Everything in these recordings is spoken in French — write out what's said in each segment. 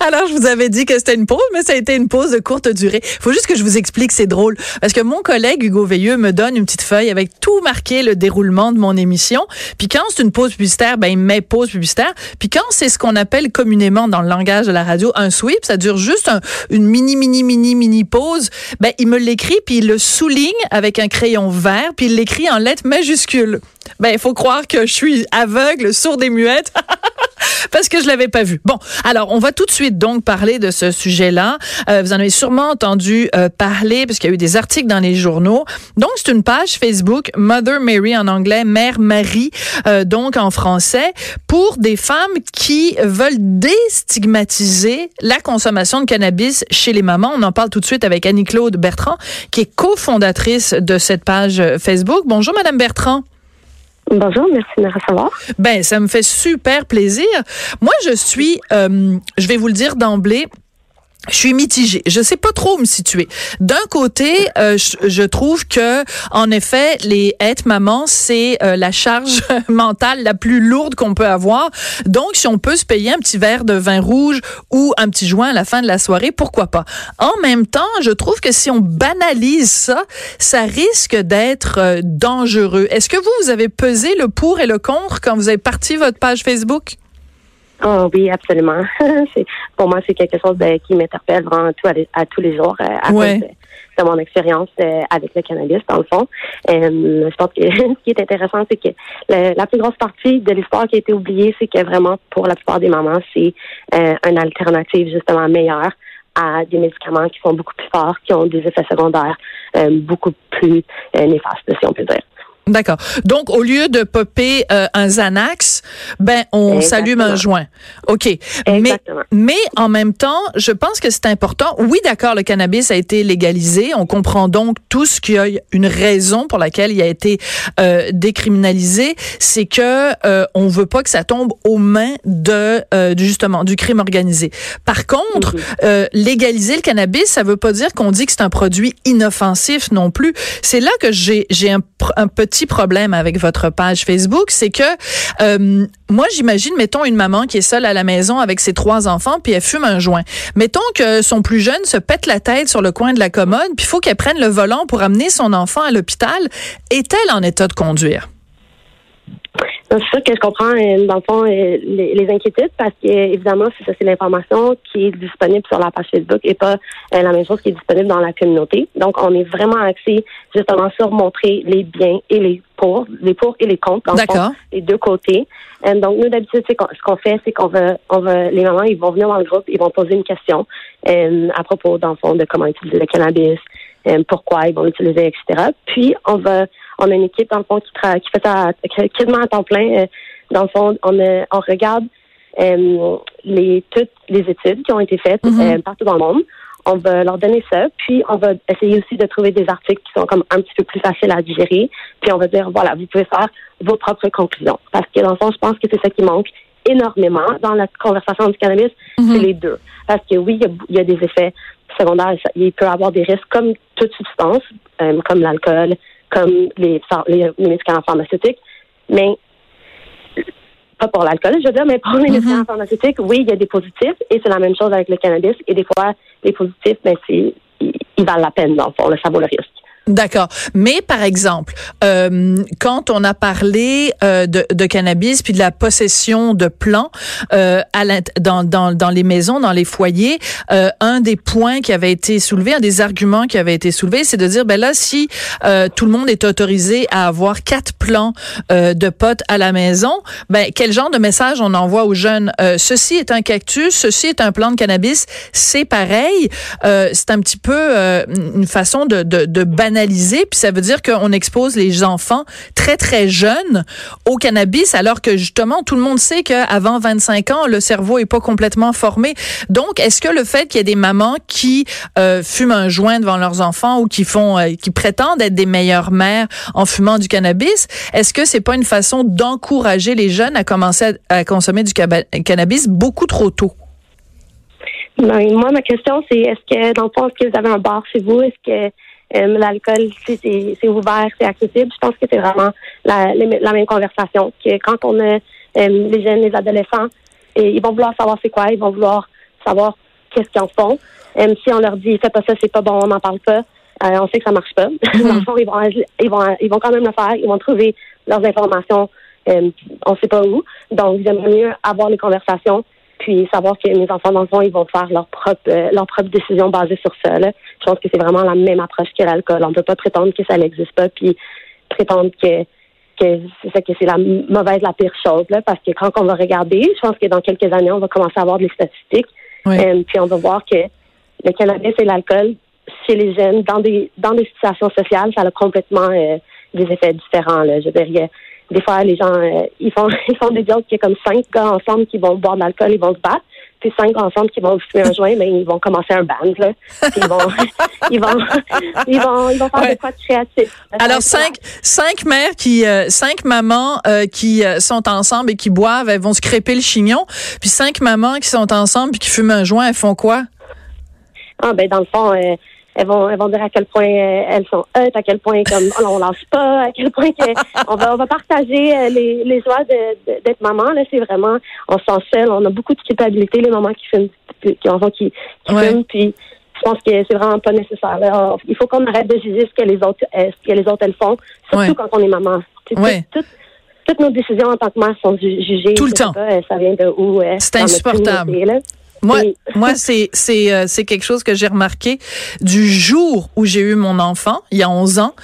Alors, je vous avais dit que c'était une pause, mais ça a été une pause de courte durée. faut juste que je vous explique, c'est drôle. Parce que mon collègue Hugo Veilleux me donne une petite feuille avec tout marqué le déroulement de mon émission. Puis quand c'est une pause publicitaire, ben, il met pause publicitaire. Puis quand c'est ce qu'on appelle communément dans le langage de la radio un sweep, ça dure juste une mini, mini, mini, mini pause, ben, il me l'écrit, puis il le souligne avec un crayon vert, puis il l'écrit en lettres majuscules. Ben, il faut croire que je suis aveugle, sourde et muette. parce que je l'avais pas vu. Bon, alors on va tout de suite donc parler de ce sujet-là. Euh, vous en avez sûrement entendu euh, parler parce qu'il y a eu des articles dans les journaux. Donc c'est une page Facebook Mother Mary en anglais, Mère Marie euh, donc en français pour des femmes qui veulent déstigmatiser la consommation de cannabis chez les mamans. On en parle tout de suite avec Annie-Claude Bertrand qui est cofondatrice de cette page Facebook. Bonjour madame Bertrand. Bonjour, merci de me recevoir. Ben, ça me fait super plaisir. Moi, je suis, euh, je vais vous le dire d'emblée, je suis mitigée. Je sais pas trop où me situer. D'un côté, euh, je, trouve que en effet, les être maman, c'est euh, la charge mentale la plus lourde qu'on peut avoir. Donc, si on peut se payer un petit verre de vin rouge ou un petit joint à la fin de la soirée, pourquoi pas? En même temps, je trouve que si on banalise ça, ça risque d'être euh, dangereux. Est-ce que vous, vous avez pesé le pour et le contre quand vous avez parti votre page Facebook? Oh oui, absolument. pour moi, c'est quelque chose qui m'interpelle vraiment tout à, tous les jours euh, à cause de, mon expérience euh, avec le cannabis, dans le fond. Euh, je pense que ce qui est intéressant, c'est que la plus grosse partie de l'histoire qui a été oubliée, c'est que vraiment, pour la plupart des mamans, c'est une alternative justement meilleure à des médicaments qui sont beaucoup plus forts, qui ont des effets secondaires beaucoup plus néfastes, si on peut dire. D'accord. Donc, au lieu de popper euh, un Xanax, ben, on s'allume un joint. OK. Mais, mais en même temps, je pense que c'est important. Oui, d'accord, le cannabis a été légalisé. On comprend donc tout ce qu'il y a une raison pour laquelle il a été euh, décriminalisé. C'est que euh, on veut pas que ça tombe aux mains de euh, justement du crime organisé. Par contre, mhm. légaliser le cannabis, ça veut pas dire qu'on dit que c'est un produit inoffensif non plus. C'est là que j'ai j'ai un, un petit petit problème avec votre page Facebook, c'est que euh, moi, j'imagine, mettons une maman qui est seule à la maison avec ses trois enfants, puis elle fume un joint. Mettons que son plus jeune se pète la tête sur le coin de la commode, puis faut qu'elle prenne le volant pour amener son enfant à l'hôpital. Est-elle en état de conduire? C'est sûr que je comprends, euh, dans le fond, euh, les, inquiétudes parce que, évidemment, c'est ça, c'est l'information qui est disponible sur la page Facebook et pas euh, la même chose qui est disponible dans la communauté. Donc, on est vraiment axé justement sur montrer les biens et les pour, les pour et les contre, dans le fond, les deux côtés. donc, nous, d'habitude, c'est ce qu'on fait, c'est qu'on va, on va, les mamans, ils vont venir dans le groupe, ils vont poser une question à propos, dans le fond, de comment utiliser le cannabis, pourquoi ils vont l'utiliser, etc. Puis, on va on a une équipe, dans le fond, qui, qui fait ça quasiment à temps plein. Euh, dans le fond, on, on regarde euh, les, toutes les études qui ont été faites mm-hmm. euh, partout dans le monde. On va leur donner ça, puis on va essayer aussi de trouver des articles qui sont comme un petit peu plus faciles à digérer. Puis on va dire, voilà, vous pouvez faire vos propres conclusions. Parce que dans le fond, je pense que c'est ça qui manque énormément dans la conversation du cannabis, mm-hmm. c'est les deux. Parce que oui, il y, a, des effets secondaires, il peut avoir des risques comme toute substance, comme l'alcool, comme les, les, médicaments pharmaceutiques, mais pas pour l'alcool, je veux dire, mais pour les mm-hmm. médicaments pharmaceutiques, oui, il y a des positifs et c'est la même chose avec le cannabis. Et des fois, les positifs, ben, c'est, ils, valent la peine, dans le fond, ça vaut le risque. D'accord. Mais par exemple, euh, quand on a parlé euh, de, de, cannabis puis de la possession de plants euh, à dans, dans, dans les maisons, dans les foyers, euh, un des points qui avait été soulevé, un des arguments qui avait été soulevé, c'est de dire ben là si euh, tout le monde est autorisé à avoir quatre plants euh, de potes à la maison, ben quel genre de message on envoie aux jeunes? Ceci est un cactus, ceci est un plant de cannabis, c'est pareil. c'est un petit peu une façon de de, de puis ça veut dire qu'on expose les enfants très très jeunes au cannabis, alors que justement tout le monde sait qu'avant 25 ans, le cerveau est pas complètement formé. Donc, est-ce que le fait qu'il y ait des mamans qui euh, fument un joint devant leurs enfants ou qui font, euh, qui prétendent être des meilleures mères en fumant du cannabis, est-ce que c'est pas une façon d'encourager les jeunes à commencer à, consommer du cannabis beaucoup trop tôt? Ben, moi, ma question, c'est est-ce que, dans le fond, est-ce que vous avez un bar chez vous? Est-ce que euh, l'alcool, c'est ouvert, c'est accessible. Je pense que c'est vraiment la, la, même conversation. Que quand on a euh, les jeunes, les adolescents, et ils vont vouloir savoir c'est quoi, ils vont vouloir savoir qu'est-ce qu'ils en font. Même si on leur dit fais pas ça, c'est pas bon, on n'en parle pas, on sait que ça marche pas. Dans le fond, ils vont, ils vont, ils vont quand même le faire. Ils vont trouver leurs informations, on sait pas où. Donc, j'aimerais mieux avoir les conversations puis savoir que mes enfants, dans le fond, ils vont faire leur propre, euh, leur propre décision basée sur ça. Là. Je pense que c'est vraiment la même approche que l'alcool. On ne peut pas prétendre que ça n'existe pas, puis prétendre que que c'est ça que c'est la mauvaise, la pire chose, là, parce que quand on va regarder, je pense que dans quelques années, on va commencer à avoir des statistiques, euh, puis on va voir que le cannabis et l'alcool chez les jeunes, dans des dans des situations sociales, ça a complètement euh, des effets différents. Là. Je veux dire, des fois, les gens, euh, ils font ils font des jokes qu'il y a comme cinq gars ensemble qui vont boire de l'alcool, ils vont se battre. Puis cinq gars ensemble qui vont fumer un joint, mais ils vont commencer un band, là. Puis ils vont, ils vont, ils vont, ils vont faire des quoi de créatif. Alors, cinq, cinq mères qui, euh, cinq mamans euh, qui sont ensemble et qui boivent, elles vont se crêper le chignon. Puis cinq mamans qui sont ensemble puis qui fument un joint, elles font quoi? Ah, ben, dans le fond, elles vont, elles vont dire à quel point euh, elles sont heureusses, à quel point comme on lâche pas, à quel point on va on va partager euh, les, les joies d'être maman. Là, c'est vraiment on se sent seul, on a beaucoup de culpabilité les mamans qui fument, qui, qui, qui fument, puis je pense que c'est vraiment pas nécessaire. Il faut qu'on arrête de juger ce que les autres euh, ce que les autres elles font, surtout quand on est maman. toutes nos décisions en tant que mère sont jugées. Tout le temps. ça vient de où? C'est insupportable. Moi, moi c'est c'est euh, c'est quelque chose que j'ai remarqué du jour où j'ai eu mon enfant, il y a 11 ans,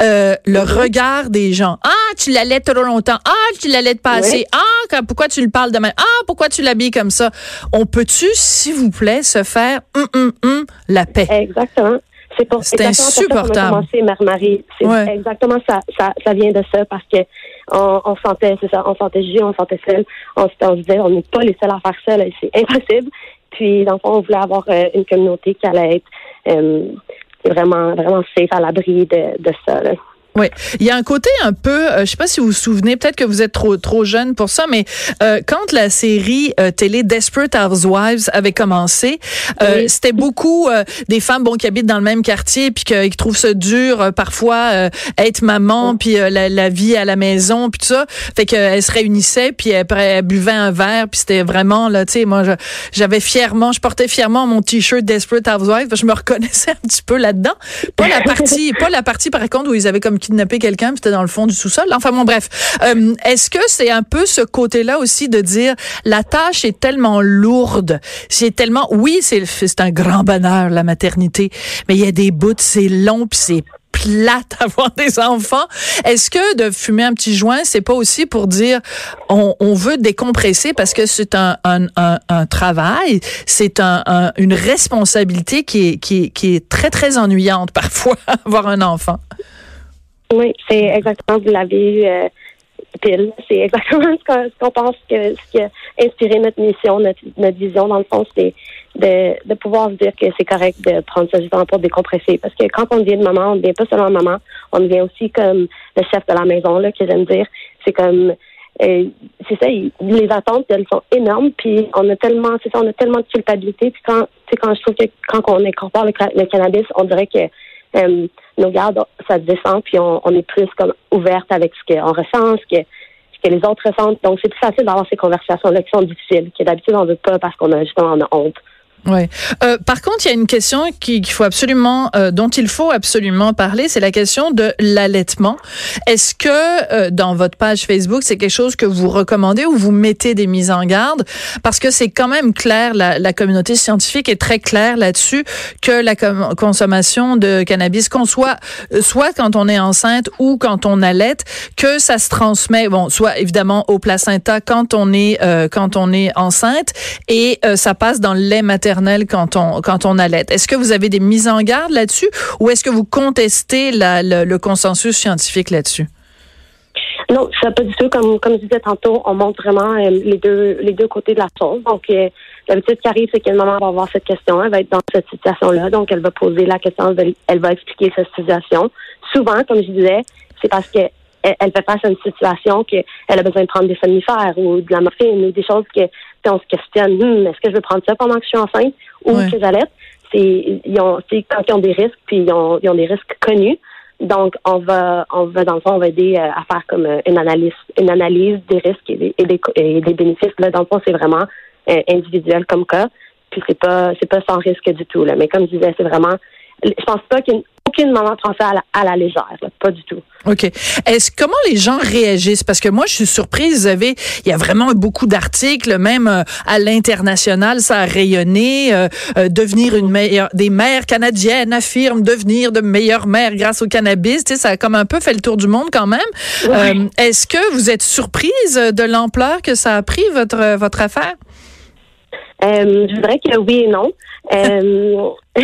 euh, le mhm. regard des gens. Ah, tu l'allais trop longtemps. Ah, tu l'allais pas assez. Ah, pourquoi tu le parles de même? Ah, pourquoi tu l'habilles comme ça? On peut-tu, s'il vous plaît, se faire hum, hum, hum, la paix? Exactement. C'est pour c'est insupportable. C'est Mère-Marie. C'est exactement ça, ça. Ça vient de ça parce que on, on sentait, c'est ça, on sentait on sentait seul. On, on se disait, on n'est pas les seuls à faire ça, c'est impossible. Puis, dans le on voulait avoir euh, une communauté qui allait être euh, vraiment, vraiment safe à l'abri de, de ça. Oui, il y a un côté un peu, euh, je sais pas si vous vous souvenez, peut-être que vous êtes trop trop jeune pour ça, mais euh, quand la série euh, télé Desperate Housewives avait commencé, euh, c'était beaucoup des femmes bon qui habitent dans le même quartier puis qui, trouvent ça dur parfois être maman puis la, la, vie à la maison puis tout ça, fait qu'elles se réunissaient puis elles, elles, buvaient un verre puis c'était vraiment là, tu sais, moi j'avais fièrement, je portais fièrement mon t-shirt Desperate Housewives, je me reconnaissais un petit peu là-dedans, pas la partie, pas la partie par contre où ils avaient comme kidnapper quelqu'un, c'était dans le fond du sous-sol. Enfin bon, bref. Euh, est-ce que c'est un peu ce côté-là aussi de dire la tâche est tellement lourde, c'est tellement, oui, c'est c'est un grand bonheur la maternité, mais il y a des bouts, c'est long puis c'est plate avoir des enfants. Est-ce que de fumer un petit joint, c'est pas aussi pour dire on, on veut décompresser parce que c'est un, un, un, un, travail, c'est un, une responsabilité qui est, qui, est, qui est très, très ennuyante parfois, avoir un enfant? Oui, c'est exactement, vous l'avez eu pile. C'est exactement ce qu'on pense que ce qui a inspiré notre mission, notre, notre vision, dans le fond, c'est de, de pouvoir se dire que c'est correct de prendre ce temps pour décompresser. Parce que quand on devient de maman, on ne devient pas seulement maman, on devient aussi comme le chef de la maison, là, que j'aime dire. C'est comme euh, c'est ça, les attentes, elles sont énormes, puis on a tellement, c'est ça, on a tellement de culpabilité, puis quand, quand je trouve que quand on incorpore le, le cannabis, on dirait que euh, nos gardes, ça descend, puis on, est plus comme ouverte avec ce qu'on ressent, ce que, ce que les autres ressentent. Donc, c'est plus facile d'avoir ces conversations-là qui sont difficiles, que d'habitude, on veut pas parce qu'on a justement honte. Ouais. Euh, par contre, il y a une question qu'il faut absolument, euh, dont il faut absolument parler, c'est la question de l'allaitement. Est-ce que euh, dans votre page Facebook, c'est quelque chose que vous recommandez ou vous mettez des mises en garde? Parce que c'est quand même clair, la, la, communauté scientifique est très claire là-dessus que la consommation de cannabis, qu'on soit soit quand on est enceinte ou quand on allaite, que ça se transmet, bon, soit évidemment au placenta quand on est quand on est enceinte et ça passe dans le lait maternel quand on quand on allait. Est-ce que vous avez des mises en garde là-dessus ou est-ce que vous contestez le, consensus scientifique là-dessus? Non, ça pas du tout. Comme, comme je disais tantôt, on montre vraiment euh, les deux les deux côtés de la chose. Donc, euh, l'habitude qui arrive, c'est qu'une maman va avoir cette question, elle va être dans cette situation-là, donc elle va poser la question, elle va expliquer cette situation. Souvent, comme je disais, c'est parce que elle, fait face à une situation qu'elle a besoin de prendre des somnifères ou de la morphine ou des choses que on se questionne, hmm, est-ce que je veux prendre ça pendant que je suis enceinte ou que j'allaite? C'est, ils ont, quand ils ont des risques, puis ils ont, ils ont des risques connus. Donc, on va, on va, dans le fond, on va aider euh, à faire comme euh, une analyse, une analyse des risques et des, et des, bénéfices. Là, dans le fond, c'est vraiment euh, individuel comme cas. puis c'est pas c'est pas sans risque du tout. Là. Mais comme je disais, c'est vraiment je pense pas qu'il y ait aucune maman prend ça à la, légère, pas du tout. OK. Est-ce comment les gens réagissent? Parce que moi je suis surprise, vous avez il y a vraiment beaucoup d'articles même euh, à l'international, ça a rayonné euh, euh, devenir une meilleure des mères canadiennes affirment devenir de meilleures mères grâce au cannabis, tu sais ça a comme un peu fait le tour du monde quand même. est-ce que vous êtes surprise de l'ampleur que ça a pris votre votre affaire? Je dirais que oui et non. Euh,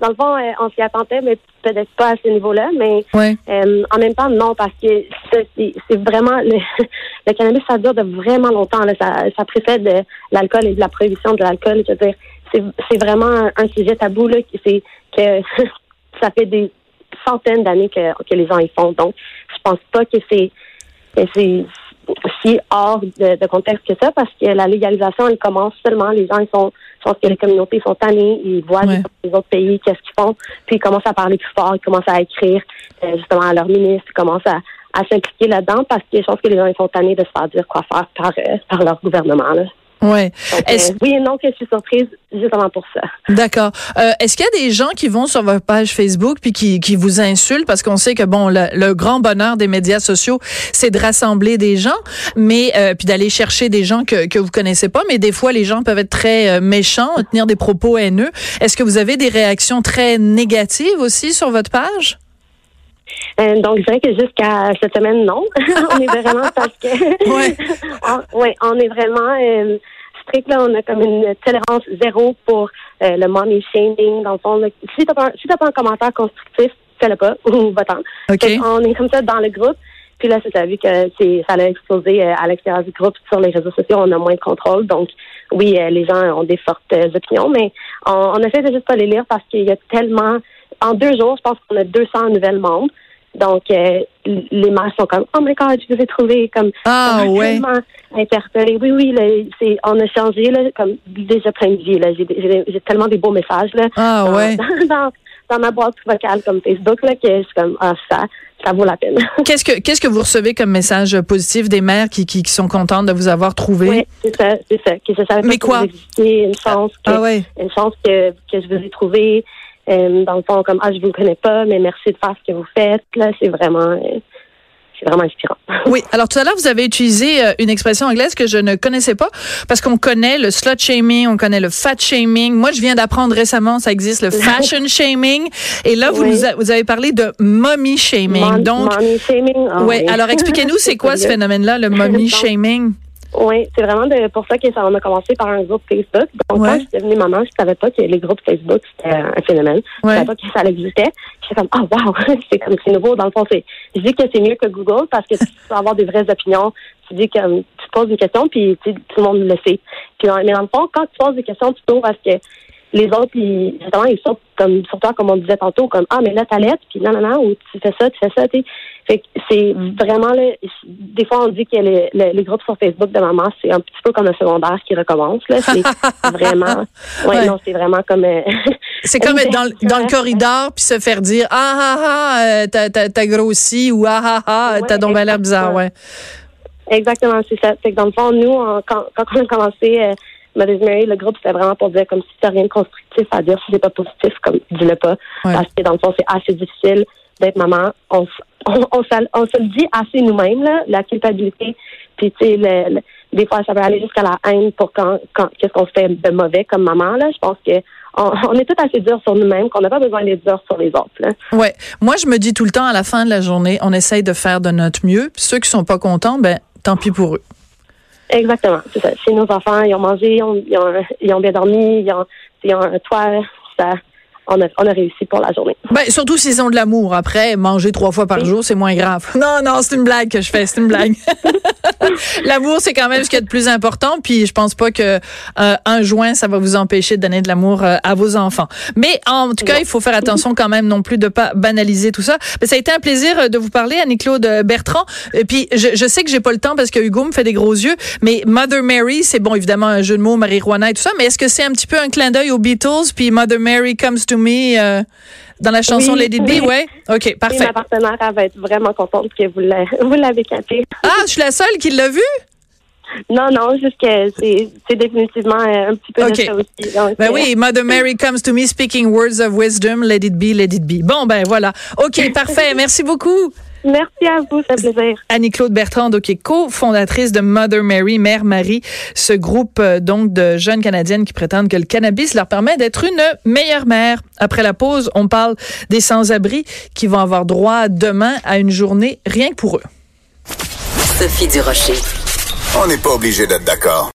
dans le fond, euh, on s'y attendait, mais peut-être pas à ce niveau-là. Mais euh, en même temps, non, parce que c'est vraiment le, le, cannabis, ça dure de vraiment longtemps. Là. Ça, ça précède l'alcool et de la prohibition de l'alcool. Je veux dire, c'est vraiment un, sujet tabou là. C'est que ça fait des centaines d'années que, que les gens y font. Donc, je pense pas que c'est si hors de, contexte que ça, parce que la légalisation, elle commence seulement, les gens, ils sont, je pense que les communautés sont tannées, ils voient les autres pays, qu'est-ce qu'ils font, puis ils commencent à parler plus fort, ils commencent à écrire euh, justement à leur ministre, ils commencent à, à s'impliquer là-dedans, parce que je pense que les gens, ils sont tannés de se faire dire quoi faire par, euh, par leur gouvernement. Là. Ouais. Euh, oui et non que je suis surprise justement pour ça. D'accord. Euh, Est-ce qu'il y a des gens qui vont sur votre page Facebook puis qui, qui vous insultent? Parce qu'on sait que bon le, le, grand bonheur des médias sociaux c'est de rassembler des gens, mais euh, puis d'aller chercher des gens que que vous connaissez pas, mais des fois les gens peuvent être très euh, méchants, tenir des propos haineux. Est-ce que vous avez des réactions très négatives aussi sur votre page? Euh, donc, je dirais que jusqu'à cette semaine, non. on est vraiment parce que. ouais. on, on est vraiment euh, strict, là. On a comme une tolérance zéro pour euh, le money shaming. Dans le fond, si tu n'as si pas un commentaire constructif, fais-le pas ou va-t'en. On est comme ça dans le groupe. Puis là, c'est vu que c'est, ça a explosé euh, à l'extérieur du groupe. Sur les réseaux sociaux, on a moins de contrôle. Donc, oui, euh, les gens ont des fortes opinions, mais on, on essaie de juste pas les lire parce qu'il y a tellement... En deux jours, je pense qu'on a 200 nouvelles membres. Donc, euh, les mères sont comme, oh my God, je vous ai trouvé comme, ah, ouais. interpellé. Oui, oui, là, c'est, on a changé, là, comme déjà plein de vie. Là. J'ai, tellement des beaux messages là, ah, dans, ouais. dans, dans, ma boîte vocale comme Facebook là, que je suis comme, ah, ça, ça vaut la peine. Qu'est-ce que, qu'est-ce que vous recevez comme message positif des mères qui, qui, qui sont contentes de vous avoir trouvé? Oui, c'est ça, c'est ça. Que je savais Mais quoi? Une chance, que, ah, ouais. une chance que, que je vous ai trouvé. Euh, dans le fond, comme ah, je vous connais pas, mais merci de faire ce que vous faites. Là, c'est vraiment euh, c'est vraiment inspirant. Oui. Alors tout à l'heure, vous avez utilisé euh, une expression anglaise que je ne connaissais pas parce qu'on connaît le slut shaming, on connaît le fat shaming. Moi, je viens d'apprendre récemment, ça existe le fashion shaming. Et là, vous nous vous avez parlé de mommy shaming. Donc, mommy shaming. Oh, ouais. Alors expliquez-nous, c'est quoi ce phénomène-là, le mommy shaming? Oui, c'est vraiment de, pour ça que ça on a commencé par un groupe Facebook. Donc, quand je suis devenue maman, je savais pas que les groupes Facebook, c'était un phénomène. Je savais pas que ça existait. J'étais comme, ah, oh, wow, c'est comme, c'est nouveau. Dans le fond, c'est, je dis que c'est mieux que Google parce que tu peux avoir des vraies opinions. Tu dis que tu poses des questions, puis tout le monde le sait. Puis, mais dans le fond, quand tu poses des questions, tu trouves parce que les autres, ils, justement, ils sortent comme, sur toi, comme on disait tantôt, comme, ah, mais là, lettre, puis non, non, non, ou tu fais ça, tu fais ça, tu Fait que c'est vraiment, là, des fois, on dit que les, les, groupes sur Facebook de maman, c'est un petit peu comme un secondaire qui recommence, là. C'est vraiment, ouais, non, c'est vraiment comme, euh, c'est comme être dans, dans le corridor, puis se faire dire, ah, ah, ah, euh, t'as, t'as, grossi, ou ah, ah, ah, t'as donc l'air bizarre, ouais. Exactement, c'est ça. Fait que dans le fond, nous, quand, quand on a commencé, euh, Mother's Mary, le groupe, c'était vraiment pour dire comme si tu rien de constructif à dire, si c'est pas positif, comme dis-le pas. Parce que dans le fond, c'est assez difficile d'être maman. On, on, on, se le dit assez nous-mêmes, là, la culpabilité. Puis, tu sais, le, des fois, ça peut aller jusqu'à la haine pour quand, quand qu'est-ce qu'on fait de mauvais comme maman. Là. Je pense que on, est tout assez dur sur nous-mêmes, qu'on n'a pas besoin d'être dur sur les autres. Là. Ouais. Moi, je me dis tout le temps, à la fin de la journée, on essaye de faire de notre mieux. Puis ceux qui sont pas contents, ben tant pis pour eux. Exactement, c'est ça. Chez nos enfants, ils ont mangé, ils ont, ils ont, bien dormi, ils ont, ils ont un toit, ça, on a, on a réussi pour la journée. Ben, surtout s'ils ont de l'amour. Après, manger trois fois par jour, c'est moins grave. Non, non, c'est une blague que je fais, c'est une blague. l'amour, c'est quand même ce qui est le plus important. Puis je pense pas que euh, un joint, ça va vous empêcher de donner de l'amour euh, à vos enfants. Mais en tout cas, il faut faire attention quand même non plus de pas banaliser tout ça. Mais ça a été un plaisir euh, de vous parler, Annie-Claude Bertrand. Et puis je, je sais que j'ai pas le temps parce que Hugo me fait des gros yeux. Mais Mother Mary, c'est bon, évidemment un jeu de mots, Marie-Juana et tout ça. Mais est-ce que c'est un petit peu un clin d'œil aux Beatles puis Mother Mary comes to me euh, dans la chanson Lady B, ouais? OK, parfait. ma partenaire, va être vraiment contente que vous l'avez capté. Ah, je suis la seule qui l'a vu? non, non, juste que c'est définitivement un petit peu de ça aussi. ben oui, Mother Mary comes to me speaking words of wisdom. Let it be, let it be. Bon, ben voilà. OK, parfait. Merci beaucoup. Merci à vous, c'est plaisir. Annie-Claude Bertrand, qui est co-fondatrice de Mother Mary, Mère Marie, ce groupe euh, donc de jeunes Canadiennes qui prétendent que le cannabis leur permet d'être une meilleure mère. Après la pause, on parle des sans-abri qui vont avoir droit demain à une journée rien que pour eux. Sophie Durocher. On n'est pas obligé d'être d'accord.